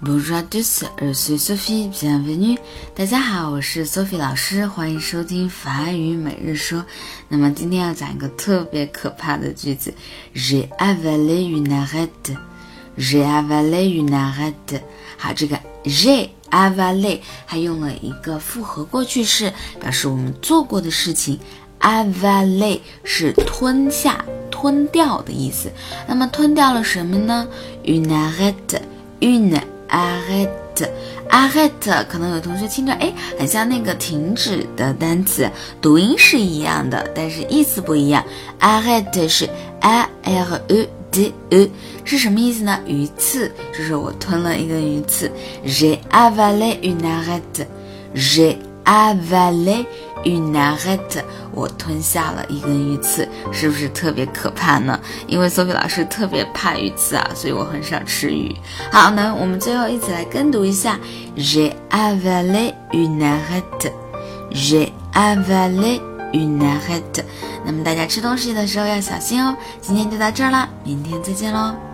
Bonjour à tous, je suis Sophie, bienvenue. 大家好，我是 Sophie 老师，欢迎收听法语每日说。那么今天要讲一个特别可怕的句子：J'ai avalé une arête. J'ai avalé une arête. 好，这个 j'ai avalé 还用了一个复合过去式，表示我们做过的事情。avalé 是吞下、吞掉的意思。那么吞掉了什么呢？Une arête, a rat a rat 可能有同学听着，哎，很像那个停止的单词，读音是一样的，但是意思不一样。a rat 是 a r U d e，是什么意思呢？鱼刺，就是我吞了一根鱼刺。j'ai avalé une arrête，j'ai avalé une arête，我吞下了一根鱼刺，是不是特别可怕呢？因为 Sophie 老师特别怕鱼刺啊，所以我很少吃鱼。好，那我们最后一起来跟读一下：J'ai avalé une arête，j'ai avalé une arête。那么大家吃东西的时候要小心哦。今天就到这儿啦，明天再见喽。